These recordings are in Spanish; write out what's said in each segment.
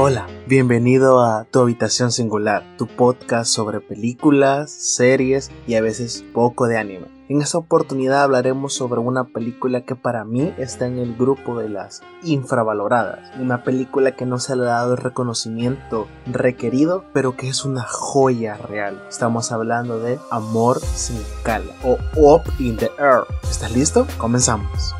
Hola, bienvenido a Tu Habitación Singular, tu podcast sobre películas, series y a veces poco de anime. En esta oportunidad hablaremos sobre una película que para mí está en el grupo de las infravaloradas. Una película que no se le ha dado el reconocimiento requerido, pero que es una joya real. Estamos hablando de Amor sin escala o Up in the Air. ¿Estás listo? Comenzamos.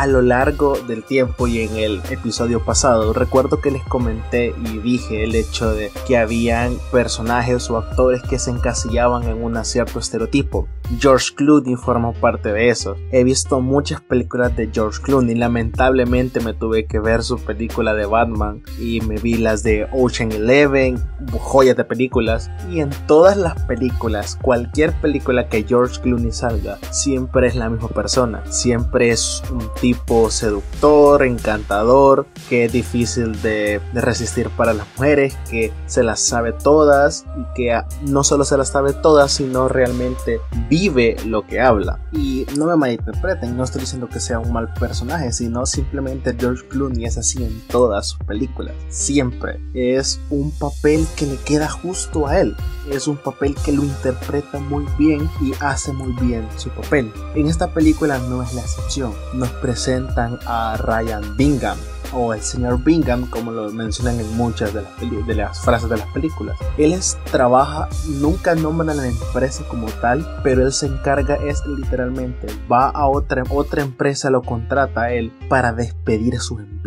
A lo largo del tiempo y en el episodio pasado recuerdo que les comenté y dije el hecho de que habían personajes o actores que se encasillaban en un cierto estereotipo. George Clooney forma parte de eso. He visto muchas películas de George Clooney. Lamentablemente me tuve que ver su película de Batman y me vi las de Ocean Eleven, joyas de películas. Y en todas las películas, cualquier película que George Clooney salga, siempre es la misma persona. Siempre es un tipo seductor, encantador, que es difícil de, de resistir para las mujeres, que se las sabe todas y que no solo se las sabe todas, sino realmente vive lo que habla. Y no me malinterpreten, no estoy diciendo que sea un mal personaje, sino simplemente George Clooney es así en todas sus películas. Siempre es un papel que le queda justo a él. Es un papel que lo interpreta muy bien y hace muy bien su papel. En esta película no es la excepción. Nos presentan a Ryan Bingham, o el señor Bingham, como lo mencionan en muchas de las, frases de las películas. Él es, trabaja, nunca nombra a la empresa como tal, pero él se encarga, es literalmente, va a otra, otra empresa, lo contrata a él para despedir a sus empleados.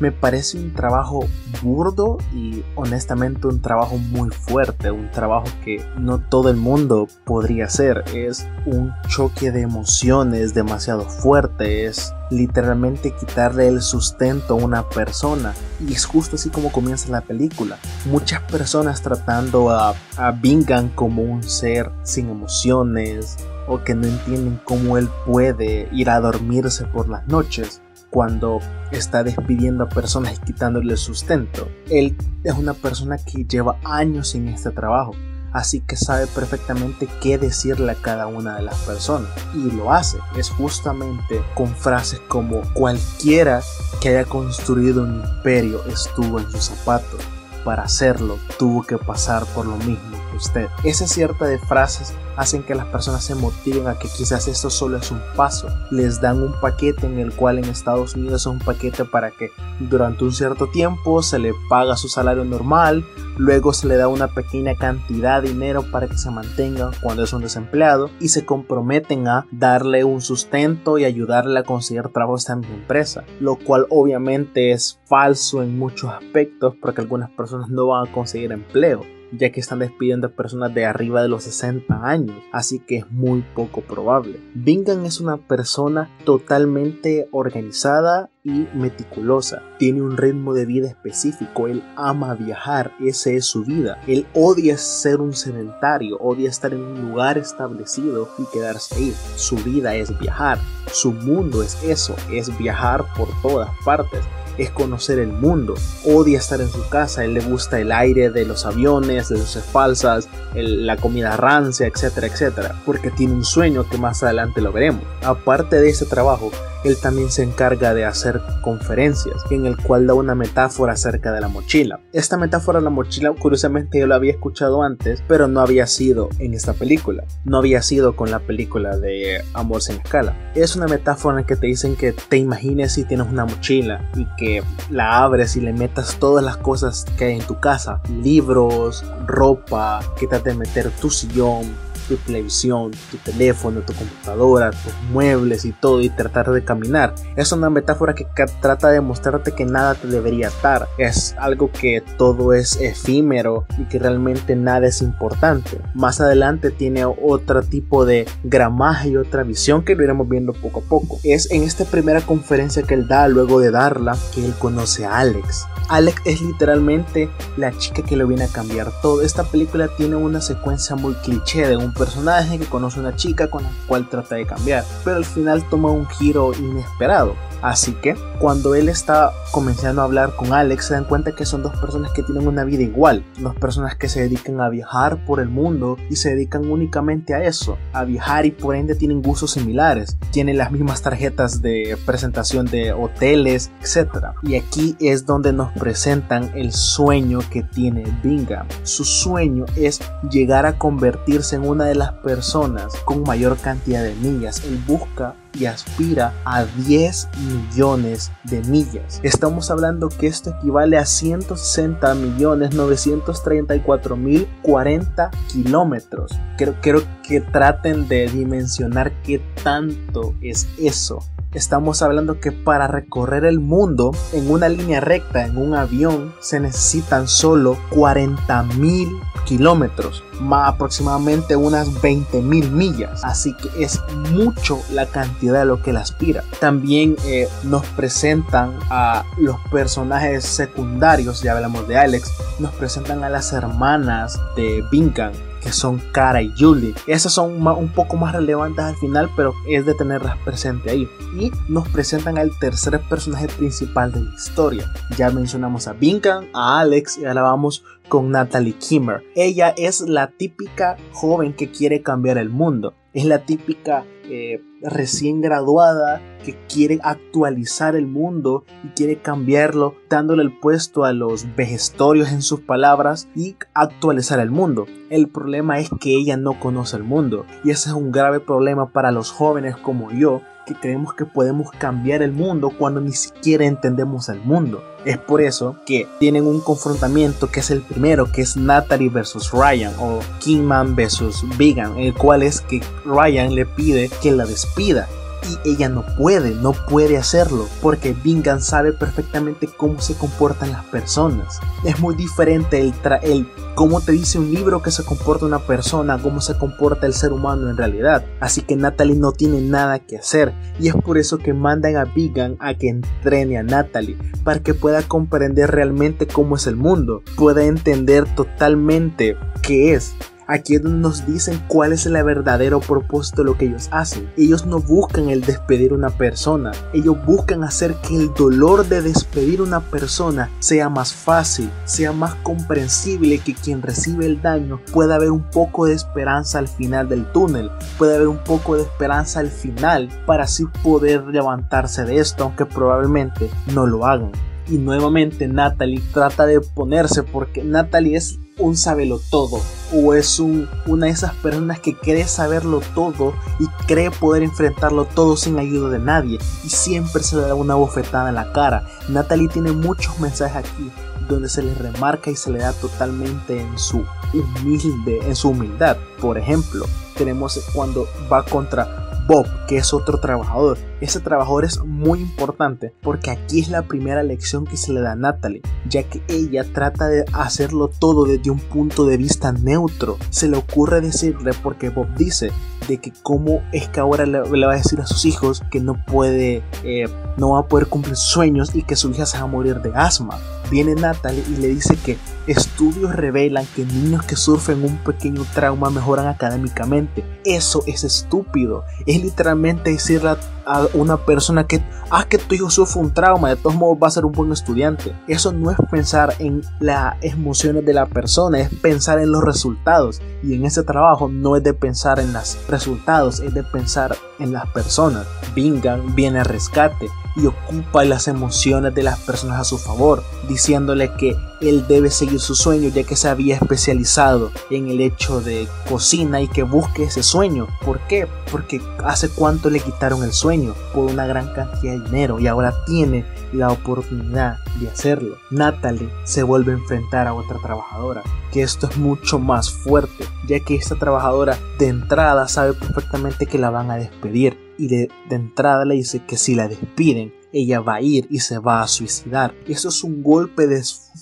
Me parece un trabajo burdo y honestamente un trabajo muy fuerte, un trabajo que no todo el mundo podría hacer. Es un choque de emociones demasiado fuerte, es literalmente quitarle el sustento a una persona. Y es justo así como comienza la película. Muchas personas tratando a, a Bingham como un ser sin emociones o que no entienden cómo él puede ir a dormirse por las noches cuando está despidiendo a personas y quitándole sustento. Él es una persona que lleva años en este trabajo así que sabe perfectamente qué decirle a cada una de las personas y lo hace. Es justamente con frases como cualquiera que haya construido un imperio estuvo en sus zapatos. Para hacerlo tuvo que pasar por lo mismo usted. Esa cierta de frases hacen que las personas se motiven a que quizás esto solo es un paso. Les dan un paquete en el cual en Estados Unidos es un paquete para que durante un cierto tiempo se le paga su salario normal, luego se le da una pequeña cantidad de dinero para que se mantenga cuando es un desempleado y se comprometen a darle un sustento y ayudarle a conseguir trabajo a esta misma empresa, lo cual obviamente es falso en muchos aspectos porque algunas personas no van a conseguir empleo ya que están despidiendo a personas de arriba de los 60 años, así que es muy poco probable. Bingham es una persona totalmente organizada y meticulosa. Tiene un ritmo de vida específico. Él ama viajar. Esa es su vida. Él odia ser un sedentario. Odia estar en un lugar establecido y quedarse ahí. Su vida es viajar. Su mundo es eso. Es viajar por todas partes es conocer el mundo. Odia estar en su casa, él le gusta el aire de los aviones, de luces falsas, la comida rancia, etcétera, etcétera, porque tiene un sueño que más adelante lo veremos. Aparte de ese trabajo, él también se encarga de hacer conferencias, en el cual da una metáfora acerca de la mochila. Esta metáfora de la mochila, curiosamente yo la había escuchado antes, pero no había sido en esta película, no había sido con la película de Amor sin escala. Es una metáfora en que te dicen que te imagines si tienes una mochila y que la abres y le metas todas las cosas que hay en tu casa, libros, ropa, que de meter tu sillón, tu televisión, tu teléfono, tu computadora, tus muebles y todo y tratar de caminar. Es una metáfora que trata de mostrarte que nada te debería atar. Es algo que todo es efímero y que realmente nada es importante. Más adelante tiene otro tipo de gramaje y otra visión que lo iremos viendo poco a poco. Es en esta primera conferencia que él da luego de darla que él conoce a Alex. Alex es literalmente la chica que lo viene a cambiar todo. Esta película tiene una secuencia muy cliché de un personaje que conoce a una chica con la cual trata de cambiar, pero al final toma un giro inesperado. Así que cuando él está comenzando a hablar con Alex, se dan cuenta que son dos personas que tienen una vida igual, dos personas que se dedican a viajar por el mundo y se dedican únicamente a eso, a viajar y por ende tienen gustos similares, tienen las mismas tarjetas de presentación de hoteles, etc. Y aquí es donde nos presentan el sueño que tiene Bingham. Su sueño es llegar a convertirse en una de las personas con mayor cantidad de millas. Él busca y aspira a 10 millones de millas. Estamos hablando que esto equivale a 160 millones 934 mil 40 kilómetros. Creo, creo que traten de dimensionar qué tanto es eso. Estamos hablando que para recorrer el mundo en una línea recta, en un avión, se necesitan solo 40 mil kilómetros, más aproximadamente unas 20 mil millas. Así que es mucho la cantidad de lo que él aspira. También eh, nos presentan a los personajes secundarios, ya hablamos de Alex, nos presentan a las hermanas de Bingham que son Cara y Julie. Esas son un poco más relevantes al final, pero es de tenerlas presente ahí. Y nos presentan al tercer personaje principal de la historia. Ya mencionamos a Bingham, a Alex y ahora vamos con Natalie Kimmer. Ella es la típica joven que quiere cambiar el mundo. Es la típica eh, recién graduada que quiere actualizar el mundo y quiere cambiarlo dándole el puesto a los vejestorios en sus palabras y actualizar el mundo. El problema es que ella no conoce el mundo y ese es un grave problema para los jóvenes como yo que creemos que podemos cambiar el mundo cuando ni siquiera entendemos el mundo. Es por eso que tienen un confrontamiento que es el primero, que es Natalie versus Ryan o Kingman versus Vegan, el cual es que Ryan le pide que la despida y ella no puede, no puede hacerlo, porque Bingham sabe perfectamente cómo se comportan las personas. Es muy diferente el, el cómo te dice un libro que se comporta una persona, cómo se comporta el ser humano en realidad. Así que Natalie no tiene nada que hacer y es por eso que mandan a Bingham a que entrene a Natalie para que pueda comprender realmente cómo es el mundo, pueda entender totalmente qué es Aquí nos dicen cuál es el verdadero propósito de lo que ellos hacen. Ellos no buscan el despedir una persona, ellos buscan hacer que el dolor de despedir una persona sea más fácil, sea más comprensible, que quien recibe el daño pueda haber un poco de esperanza al final del túnel, pueda haber un poco de esperanza al final para así poder levantarse de esto, aunque probablemente no lo hagan. Y nuevamente Natalie trata de ponerse porque Natalie es un sabelo todo o es un, una de esas personas que cree saberlo todo y cree poder enfrentarlo todo sin ayuda de nadie y siempre se le da una bofetada en la cara. Natalie tiene muchos mensajes aquí donde se le remarca y se le da totalmente en su humilde, en su humildad. Por ejemplo, tenemos cuando va contra Bob, que es otro trabajador. Ese trabajador es muy importante porque aquí es la primera lección que se le da a Natalie, ya que ella trata de hacerlo todo desde un punto de vista neutro. Se le ocurre decirle porque Bob dice de que cómo es que ahora le, va a decir a sus hijos que no puede, eh, no va a poder cumplir sueños y que su hija se va a morir de asma. Viene Natalie y le dice que estudios revelan que niños que sufren un pequeño trauma mejoran académicamente. Eso es estúpido. Es literalmente decirle a una persona que, ah, que tu hijo sufre un trauma, de todos modos va a ser un buen estudiante. Eso no es pensar en las emociones de la persona, es pensar en los resultados. Y en ese trabajo no es de pensar en los resultados, es de pensar en las personas. Bingham viene a rescate y ocupa las emociones de las personas a su favor, diciéndole que él debe seguir su sueño ya que se había especializado en el hecho de cocina y que busque ese sueño. ¿Por qué? Porque hace cuánto le quitaron el sueño por una gran cantidad de dinero y ahora tiene la oportunidad de hacerlo. Natalie se vuelve a enfrentar a otra trabajadora, que esto es mucho más fuerte, ya que esta trabajadora de entrada sabe perfectamente que la van a despedir y de, entrada le dice que si la despiden, ella va a ir y se va a suicidar. Eso es un golpe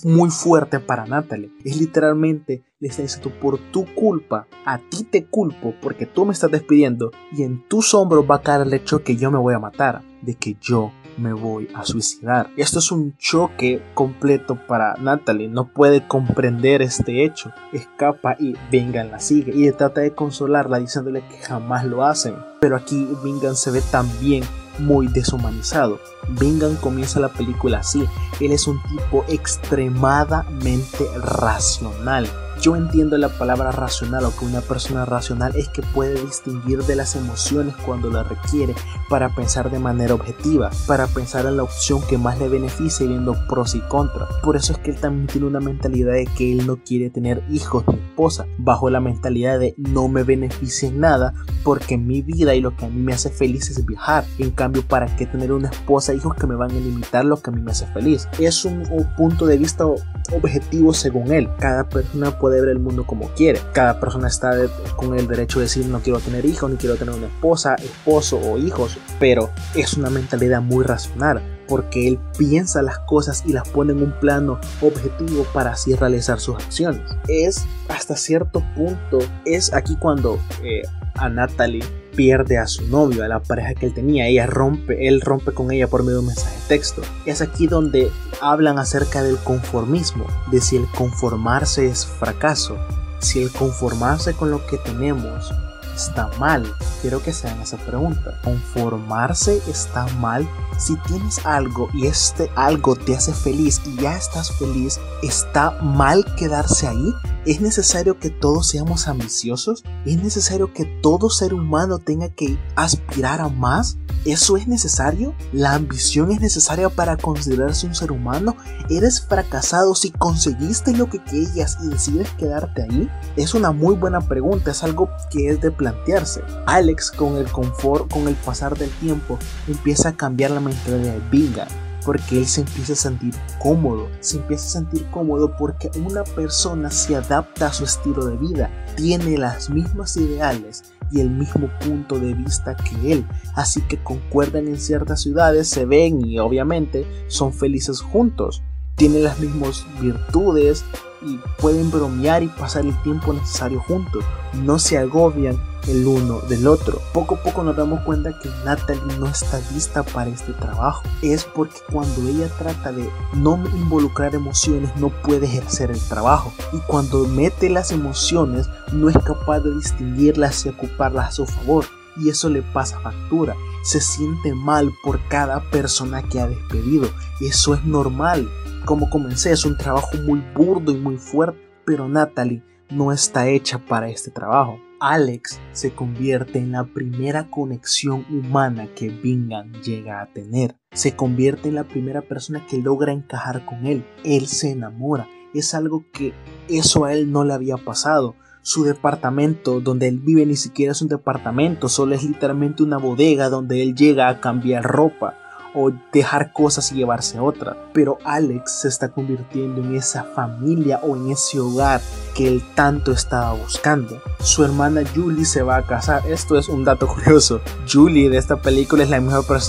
muy fuerte para Natalie. Es literalmente, le está diciendo, por tu culpa, a ti te culpo porque tú me estás despidiendo y en tus hombros va a caer el hecho que yo me voy a matar, de que yo me voy a suicidar. Esto es un choque completo para Natalie. No puede comprender este hecho. Escapa y Vingan la sigue y trata de consolarla diciéndole que jamás lo hacen. Pero aquí Vingan se ve tan bien muy deshumanizado. Bingham comienza la película así. Él es un tipo extremadamente racional yo entiendo la palabra racional o que una persona racional es que puede distinguir de las emociones cuando la requiere para pensar de manera objetiva, para pensar en la opción que más le beneficie viendo pros y contras. Por eso es que él también tiene una mentalidad de que él no quiere tener hijos ni esposa, bajo la mentalidad de no me beneficie nada porque mi vida y lo que a mí me hace feliz es viajar. En cambio, ¿para qué tener una esposa e hijos que me van a limitar lo que a mí me hace feliz? Es un, un punto de vista objetivo según él. Cada persona puede ver el mundo como quiere. Cada persona está con el derecho de decir no quiero tener hijos, ni quiero tener una esposa, esposo o hijos, pero es una mentalidad muy racional porque él piensa las cosas y las pone en un plano objetivo para así realizar sus acciones. Es hasta cierto punto, es aquí cuando eh, a Natalie pierde a su novio, a la pareja que él tenía. Ella rompe, él rompe con ella por medio de un mensaje de texto. Es aquí donde hablan acerca del conformismo, de si el conformarse es fracaso, si el conformarse con lo que tenemos está mal? Quiero que se hagan esa pregunta. ¿Conformarse está mal? Si tienes algo y este algo te hace feliz y ya estás feliz, ¿está mal quedarse ahí? ¿Es necesario que todos seamos ambiciosos? ¿Es necesario que todo ser humano tenga que aspirar a más? ¿Eso es necesario? ¿La ambición es necesaria para considerarse un ser humano? ¿Eres fracasado si conseguiste lo que querías y decides quedarte ahí? Es una muy buena pregunta, es algo que es de plantearse. Alex con el confort, con el pasar del tiempo, empieza a cambiar la mentalidad de Bingham porque él se empieza a sentir cómodo, se empieza a sentir cómodo porque una persona se adapta a su estilo de vida, tiene las mismas ideales y el mismo punto de vista que él, así que concuerdan en ciertas ciudades, se ven y obviamente son felices juntos, tienen las mismas virtudes y pueden bromear y pasar el tiempo necesario juntos, no se agobian el uno del otro. Poco a poco nos damos cuenta que Natalie no está lista para este trabajo. Es porque cuando ella trata de no involucrar emociones no puede ejercer el trabajo. Y cuando mete las emociones no es capaz de distinguirlas y ocuparlas a su favor. Y eso le pasa factura. Se siente mal por cada persona que ha despedido. Eso es normal. Como comencé, es un trabajo muy burdo y muy fuerte. Pero Natalie no está hecha para este trabajo. Alex se convierte en la primera conexión humana que Bingham llega a tener. Se convierte en la primera persona que logra encajar con él. Él se enamora. Es algo que eso a él no le había pasado. Su departamento donde él vive ni siquiera es un departamento, solo es literalmente una bodega donde él llega a cambiar ropa o dejar cosas y llevarse otra. Pero Alex se está convirtiendo en esa familia o en ese hogar que él tanto estaba buscando. Su hermana Julie se va a casar. Esto es un dato curioso. Julie de esta película es,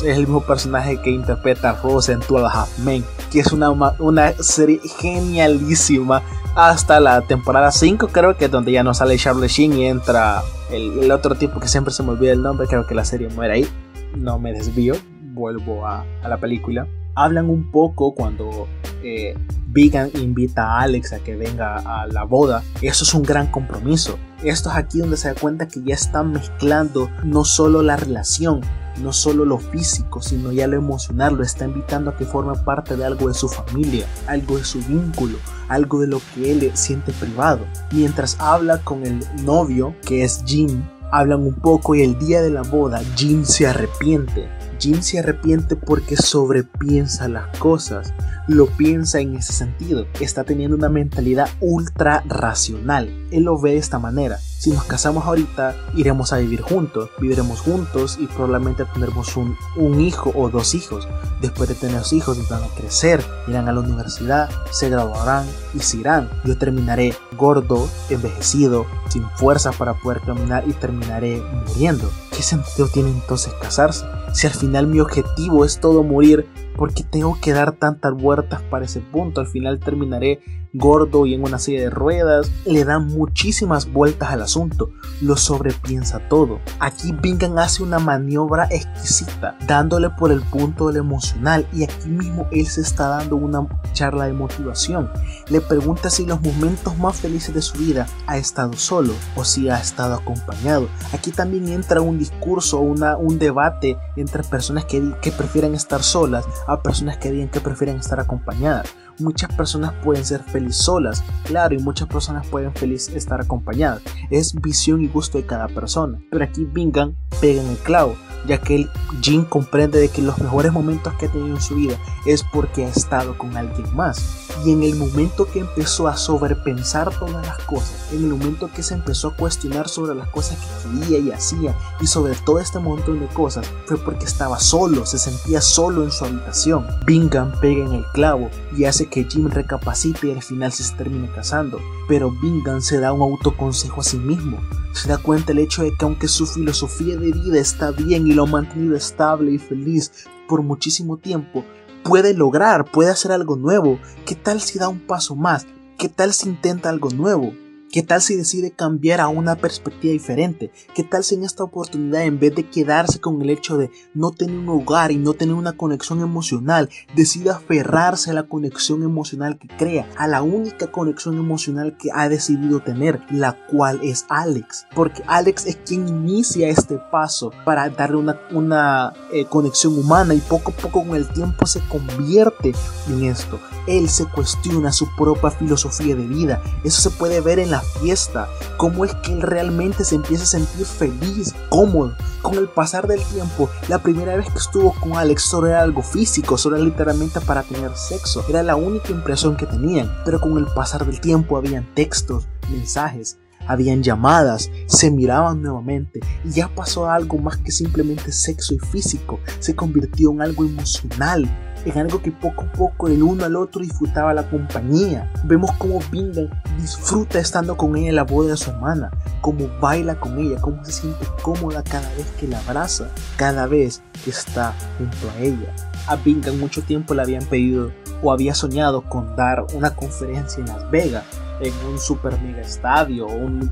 el mismo personaje que interpreta a Rose en Twelve Half Men, que es una, una serie genialísima hasta la temporada 5 creo que es donde ya no sale Charlie Sheen y entra el, el, otro tipo que siempre se me olvida el nombre, creo que la serie muere ahí, no me desvío, vuelvo a, la película, hablan un poco cuando eh, invita a Alex a que venga a la boda. Eso es un gran compromiso. Esto es aquí donde se da cuenta que ya están mezclando no solo la relación, no solo lo físico, sino ya lo emocional. Lo está invitando a que forme parte de algo de su familia, algo de su vínculo, algo de lo que él siente privado. Mientras habla con el novio, que es Jim, hablan un poco y el día de la boda Jim se arrepiente Jim se arrepiente porque sobrepiensa las cosas, lo piensa en ese sentido, está teniendo una mentalidad ultra racional, él lo ve de esta manera, si nos casamos ahorita iremos a vivir juntos, viviremos juntos y probablemente tendremos un, un hijo o dos hijos, después de tener hijos van a crecer, irán a la universidad, se graduarán y se irán, yo terminaré gordo, envejecido, sin fuerza para poder caminar y terminaré muriendo. ¿Qué sentido tiene entonces casarse? Si al final mi objetivo es todo morir, ¿por qué tengo que dar tantas vueltas para ese punto? Al final terminaré gordo y en una silla de ruedas, le da muchísimas vueltas al asunto, lo sobrepiensa todo. Aquí Bingham hace una maniobra exquisita, dándole por el punto del emocional y aquí mismo él se está dando una charla de motivación. Le pregunta si los momentos más felices de su vida ha estado solo o si ha estado acompañado. Aquí también entra un discurso, una, un debate entre personas que, que prefieren estar solas a personas que digan que prefieren estar acompañadas. Muchas personas pueden ser felices solas, claro, y muchas personas pueden feliz estar acompañadas. Es visión y gusto de cada persona. Pero aquí Bingham pega en el clavo ya que Jin comprende de que los mejores momentos que ha tenido en su vida es porque ha estado con alguien más. Y en el momento que empezó a sobrepensar todas las cosas, en el momento que se empezó a cuestionar sobre las cosas que quería y hacía, y sobre todo este montón de cosas, fue porque estaba solo, se sentía solo en su habitación. Bingham pega en el clavo y hace que Jim recapacite y al final se termine casando. Pero Bingham se da un autoconsejo a sí mismo se da cuenta el hecho de que aunque su filosofía de vida está bien lo ha mantenido estable y feliz por muchísimo tiempo, puede lograr, puede hacer algo nuevo. ¿Qué tal si da un paso más? ¿Qué tal si intenta algo nuevo? ¿Qué tal si decide cambiar a una perspectiva diferente? ¿Qué tal si en esta oportunidad, en vez de quedarse con el hecho de no tener un hogar y no tener una conexión emocional, decide aferrarse a la conexión emocional que crea, a la única conexión emocional que ha decidido tener, la cual es Alex? Porque Alex es quien inicia este paso para darle una, una eh, conexión humana y poco a poco con el tiempo se convierte en esto. Él se cuestiona su propia filosofía de vida. Eso se puede ver en la fiesta, cómo es que él realmente se empieza a sentir feliz, cómodo. Con el pasar del tiempo, la primera vez que estuvo con Alex solo era algo físico, solo era literalmente para tener sexo. Era la única impresión que tenían. Pero con el pasar del tiempo habían textos, mensajes, habían llamadas, se miraban nuevamente y ya pasó algo más que simplemente sexo y físico, se convirtió en algo emocional, en algo que poco a poco el uno al otro disfrutaba la compañía. Vemos cómo Bingham disfruta estando con ella en la boda de su hermana, cómo baila con ella, cómo se siente cómoda cada vez que la abraza, cada vez que está junto a ella. A Bingham mucho tiempo le habían pedido o había soñado con dar una conferencia en Las Vegas en un super mega estadio o un,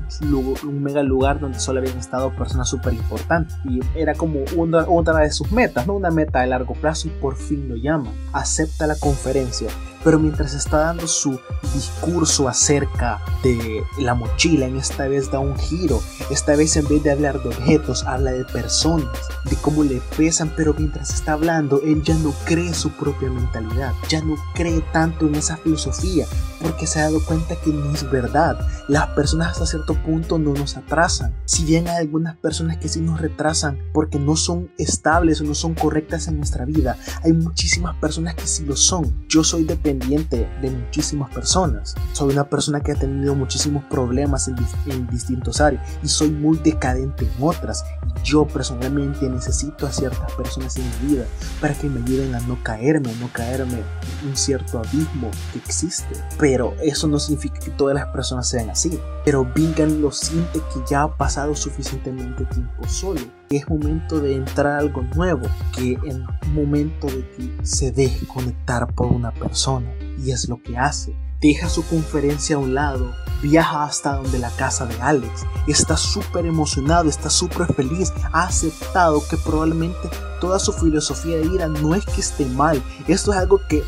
mega lugar donde solo habían estado personas súper importantes. Y era como una, otra de sus metas, ¿no? Una meta de largo plazo y por fin lo llaman. Acepta la conferencia pero mientras está dando su discurso acerca de la mochila, en esta vez da un giro. Esta vez en vez de hablar de objetos, habla de personas, de cómo le pesan, pero mientras está hablando, él ya no cree su propia mentalidad, ya no cree tanto en esa filosofía, porque se ha dado cuenta que no es verdad. Las personas hasta cierto punto no nos atrasan. Si bien hay algunas personas que sí nos retrasan porque no son estables o no son correctas en nuestra vida, hay muchísimas personas que sí lo son. Yo soy dependiente de muchísimas personas. Soy una persona que ha tenido muchísimos problemas en, en distintos áreas y soy muy decadente en otras. Yo personalmente necesito a ciertas personas en mi vida para que me ayuden a no caerme, no caerme en un cierto abismo que existe. Pero eso no significa que todas las personas sean así. Pero Bingham lo siente que ya ha pasado suficientemente tiempo solo es momento de entrar algo nuevo, que es momento de que se deje conectar por una persona. Y es lo que hace. Deja su conferencia a un lado, viaja hasta donde la casa de Alex, está súper emocionado, está súper feliz, ha aceptado que probablemente toda su filosofía de vida no es que esté mal, esto es algo que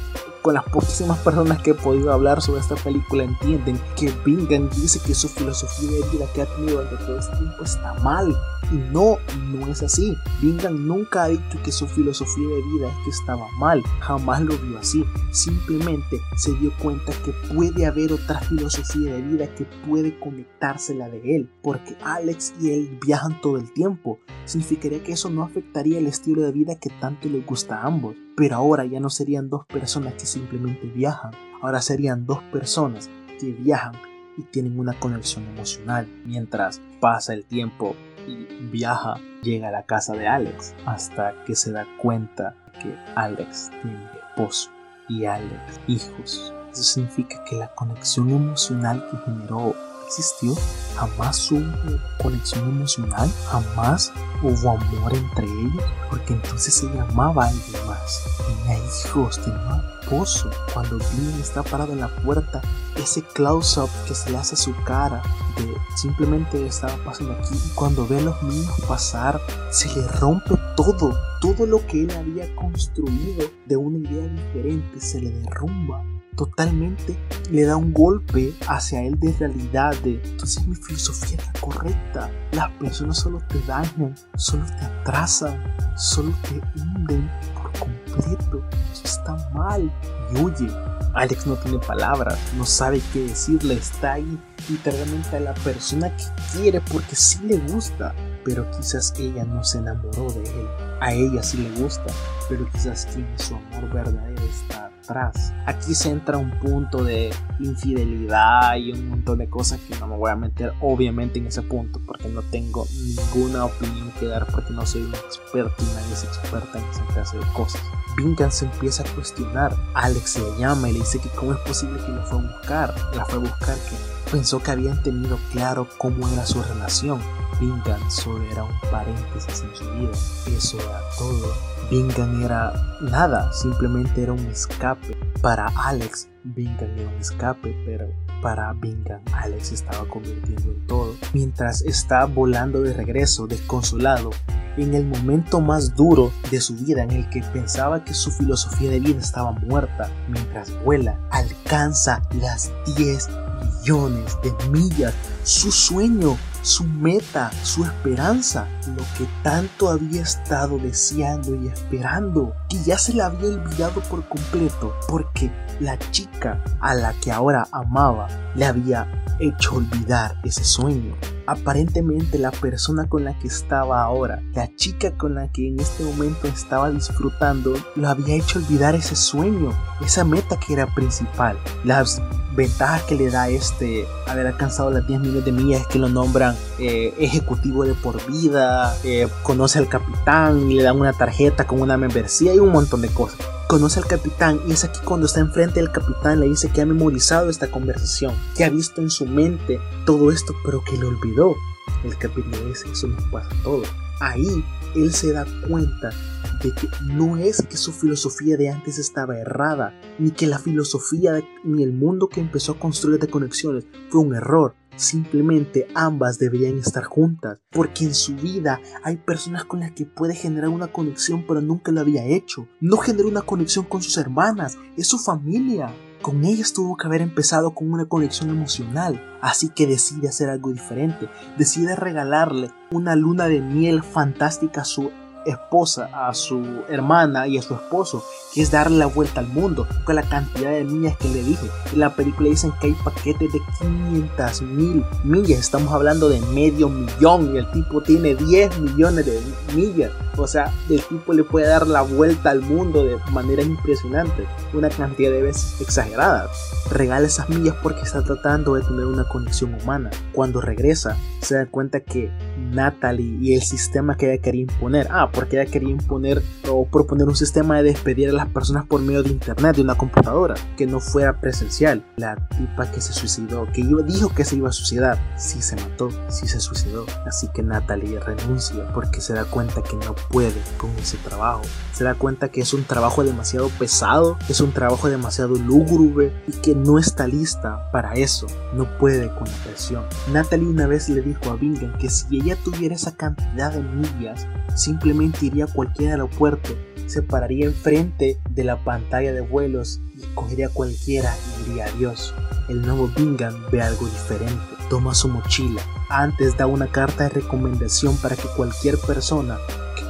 con las poquísimas personas que he podido hablar sobre esta película entienden que Bingham dice que su filosofía de vida que ha tenido durante todo este tiempo está mal. Y no, no es así. Bingham nunca ha dicho que su filosofía de vida es que estaba mal. Jamás lo vio así. Simplemente se dio cuenta que puede haber otra filosofía de vida que puede conectársela de él. Porque Alex y él viajan todo el tiempo. Significaría que eso no afectaría el estilo de vida que tanto les gusta a ambos. Pero ahora ya no serían dos personas que simplemente viajan. Ahora serían dos personas que viajan y tienen una conexión emocional. Mientras pasa el tiempo y viaja, llega a la casa de Alex hasta que se da cuenta que Alex tiene esposo y Alex hijos. Eso significa que la conexión emocional que generó existió, jamás hubo conexión emocional, jamás hubo amor entre ellos, porque entonces ella amaba a alguien más, tenía hijos, tenía esposo. Cuando Dean está parado en la puerta, ese close-up que se le hace a su cara de simplemente estaba pasando aquí y cuando ve a los niños pasar, se le rompe todo, todo lo que él había construido de una idea diferente se le derrumba totalmente le da un golpe hacia él de realidad de entonces mi filosofía es correcta las personas solo te dañan solo te atrasan solo te hunden por completo eso está mal y huye. Alex no tiene palabras no sabe qué decirle está ahí literalmente a la persona que quiere porque sí le gusta pero quizás ella no se enamoró de él a ella sí le gusta pero quizás tiene su amor verdadero está Aquí se entra un punto de infidelidad y un montón de cosas que no me voy a meter obviamente en ese punto porque no tengo ninguna opinión que dar porque no soy un experto y nadie es experta en esa clase de cosas. Vingan se empieza a cuestionar. Alex le llama y le dice que cómo es posible que lo fue a buscar. La fue a buscar que pensó que habían tenido claro cómo era su relación. Vingan solo era un paréntesis en su vida. Eso era todo Bingham era nada, simplemente era un escape. Para Alex, Bingham era un escape, pero para Bingham, Alex estaba convirtiendo en todo. Mientras está volando de regreso, desconsolado, en el momento más duro de su vida en el que pensaba que su filosofía de vida estaba muerta, mientras vuela, alcanza las 10 millones de millas, su sueño su meta, su esperanza, lo que tanto había estado deseando y esperando, que ya se le había olvidado por completo, porque la chica a la que ahora amaba le había hecho olvidar ese sueño. Aparentemente la persona con la que estaba ahora, la chica con la que en este momento estaba disfrutando, lo había hecho olvidar ese sueño, esa meta que era principal. Las ventajas que le da este haber alcanzado las 10 millones de millas es que lo nombran eh, ejecutivo de por vida, eh, conoce al capitán y le dan una tarjeta con una membresía y un montón de cosas. Conoce al capitán y es aquí cuando está enfrente del capitán le dice que ha memorizado esta conversación, que ha visto en su mente todo esto pero que lo olvidó. El capitán dice, eso nos pasa a todos. Ahí él se da cuenta de que no es que su filosofía de antes estaba errada, ni que la filosofía ni el mundo que empezó a construir de conexiones fue un error. Simplemente ambas deberían estar juntas, porque en su vida hay personas con las que puede generar una conexión pero nunca lo había hecho. No generó una conexión con sus hermanas, es su familia. Con ellas tuvo que haber empezado con una conexión emocional, así que decide hacer algo diferente, decide regalarle una luna de miel fantástica a su esposa, a su hermana y a su esposo, que es darle la vuelta al mundo, con la cantidad de millas que le dije. En la película dicen que hay paquetes de 500 mil millas, estamos hablando de medio millón y el tipo tiene 10 millones de millas. O sea, el tipo le puede dar la vuelta al mundo de manera impresionante, una cantidad de veces exagerada. Regala esas millas porque está tratando de tener una conexión humana. Cuando regresa, se da cuenta que Natalie y el sistema que ella quería imponer, ah, porque ella quería imponer o proponer un sistema de despedir a las personas por medio de internet, de una computadora, que no fuera presencial. La tipa que se suicidó, que dijo que se iba a suicidar, sí se mató, sí se suicidó. Así que Natalie renuncia porque se da cuenta que no puede con ese trabajo. Se da cuenta que es un trabajo demasiado pesado, es un trabajo demasiado lúgubre y que no está lista para eso. No puede con la presión. Natalie una vez le dijo a Bingham que si ella tuviera esa cantidad de millas, simplemente iría a cualquier aeropuerto, se pararía enfrente de la pantalla de vuelos y cogería cualquiera y diría adiós. El nuevo Bingham ve algo diferente. Toma su mochila. Antes da una carta de recomendación para que cualquier persona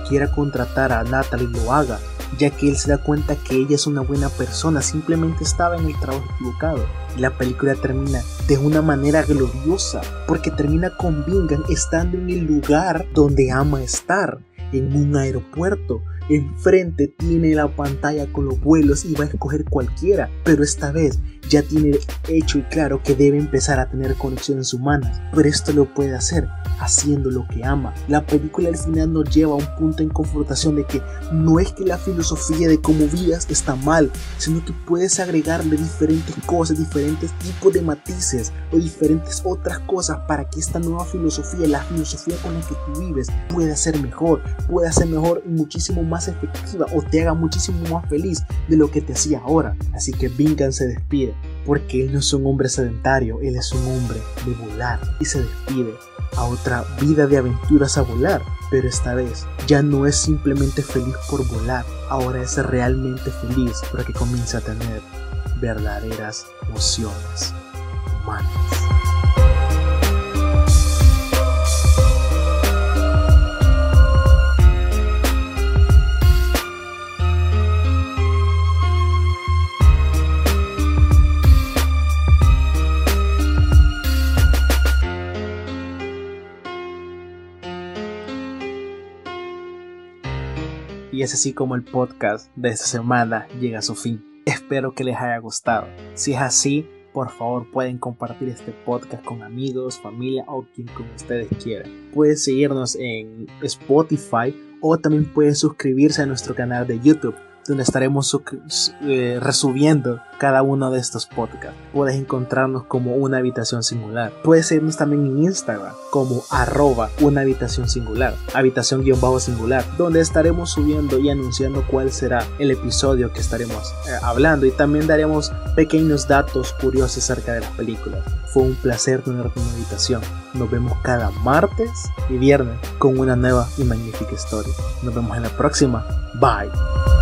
quiera contratar a Natalie lo haga, ya que él se da cuenta que ella es una buena persona, simplemente estaba en el trabajo equivocado. La película termina de una manera gloriosa, porque termina con Bingham estando en el lugar donde ama estar, en un aeropuerto, enfrente tiene la pantalla con los vuelos y va a escoger cualquiera, pero esta vez ya tiene hecho y claro que debe empezar a tener conexiones humanas, pero esto lo puede hacer haciendo lo que ama. La película al final nos lleva a un punto en confrontación de que no es que la filosofía de cómo vidas está mal, sino que puedes agregarle diferentes cosas, diferentes tipos de matices o diferentes otras cosas para que esta nueva filosofía, la filosofía con la que tú vives, pueda ser mejor, pueda ser mejor y muchísimo más efectiva o te haga muchísimo más feliz de lo que te hacía ahora. Así que Vingan se despide porque él no es un hombre sedentario, él es un hombre de volar y se despide a otra vida de aventuras a volar, pero esta vez ya no es simplemente feliz por volar, ahora es realmente feliz porque comienza a tener verdaderas emociones humanas. Es así como el podcast de esta semana llega a su fin. Espero que les haya gustado. Si es así, por favor pueden compartir este podcast con amigos, familia o quien con ustedes quieran. Pueden seguirnos en Spotify o también pueden suscribirse a nuestro canal de YouTube donde estaremos eh, resubiendo cada uno de estos podcasts. Puedes encontrarnos como una habitación singular. Puedes seguirnos también en Instagram como arroba una habitación singular, habitación guion bajo singular, donde estaremos subiendo y anunciando cuál será el episodio que estaremos eh, hablando y también daremos pequeños datos curiosos acerca de las películas. Fue un placer tenerte en una habitación. Nos vemos cada martes y viernes con una nueva y magnífica historia. Nos vemos en la próxima. Bye.